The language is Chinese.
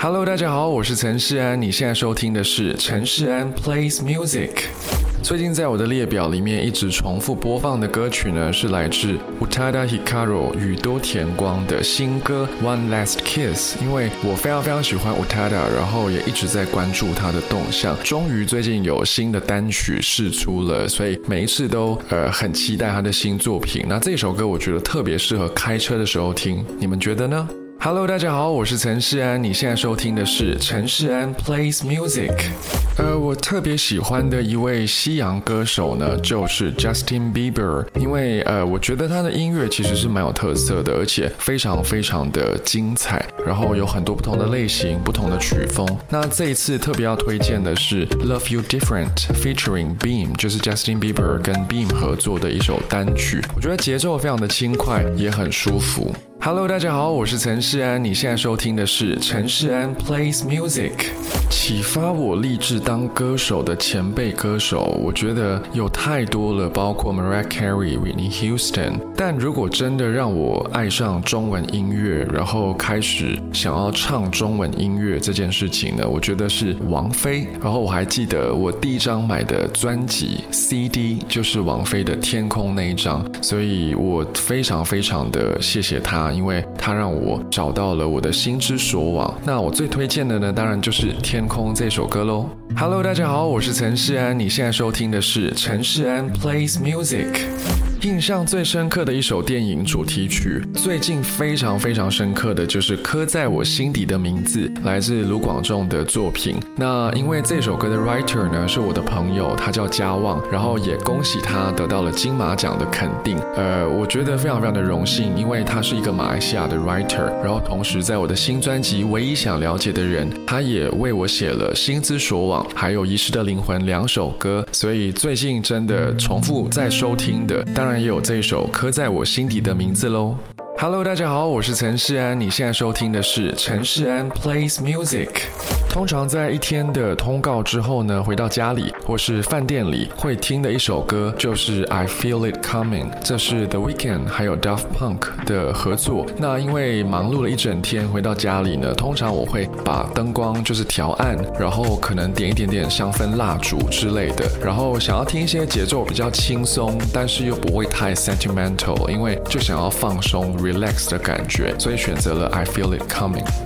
Hello，大家好，我是陈世安。你现在收听的是陈世安 plays music。最近在我的列表里面一直重复播放的歌曲呢，是来自 Utada Hikaru 宇多田光的新歌 One Last Kiss。因为我非常非常喜欢 Utada，然后也一直在关注他的动向。终于最近有新的单曲释出了，所以每一次都呃很期待他的新作品。那这首歌我觉得特别适合开车的时候听，你们觉得呢？Hello，大家好，我是陈世安。你现在收听的是陈世安 plays music。呃，我特别喜欢的一位西洋歌手呢，就是 Justin Bieber。因为呃，我觉得他的音乐其实是蛮有特色的，而且非常非常的精彩。然后有很多不同的类型、不同的曲风。那这一次特别要推荐的是 Love You Different featuring Beam，就是 Justin Bieber 跟 Beam 合作的一首单曲。我觉得节奏非常的轻快，也很舒服。Hello，大家好，我是陈世安。你现在收听的是陈世安 plays music。启发我立志当歌手的前辈歌手，我觉得有太多了，包括 Mariah Carey、Whitney Houston。但如果真的让我爱上中文音乐，然后开始想要唱中文音乐这件事情呢，我觉得是王菲。然后我还记得我第一张买的专辑 CD 就是王菲的《天空》那一张，所以我非常非常的谢谢她。因为它让我找到了我的心之所往。那我最推荐的呢，当然就是《天空》这首歌喽。Hello，大家好，我是陈世安，你现在收听的是陈世安 plays music。印象最深刻的一首电影主题曲，最近非常非常深刻的就是《刻在我心底的名字》，来自卢广仲的作品。那因为这首歌的 writer 呢是我的朋友，他叫嘉旺，然后也恭喜他得到了金马奖的肯定。呃，我觉得非常非常的荣幸，因为他是一个马来西亚的 writer，然后同时在我的新专辑《唯一想了解的人》，他也为我写了《心之所往》还有《遗失的灵魂》两首歌，所以最近真的重复在收听的，当当然也有这一首刻在我心底的名字喽。Hello，大家好，我是陈世安，你现在收听的是陈世安 plays music。通常在一天的通告之后呢，回到家里或是饭店里会听的一首歌就是 I Feel It Coming，这是 The Weekend 还有 Daft Punk 的合作。那因为忙碌了一整天，回到家里呢，通常我会把灯光就是调暗，然后可能点一点点香氛蜡烛之类的，然后想要听一些节奏比较轻松，但是又不会太 sentimental，因为就想要放松 relax 的感觉，所以选择了 I Feel It Coming。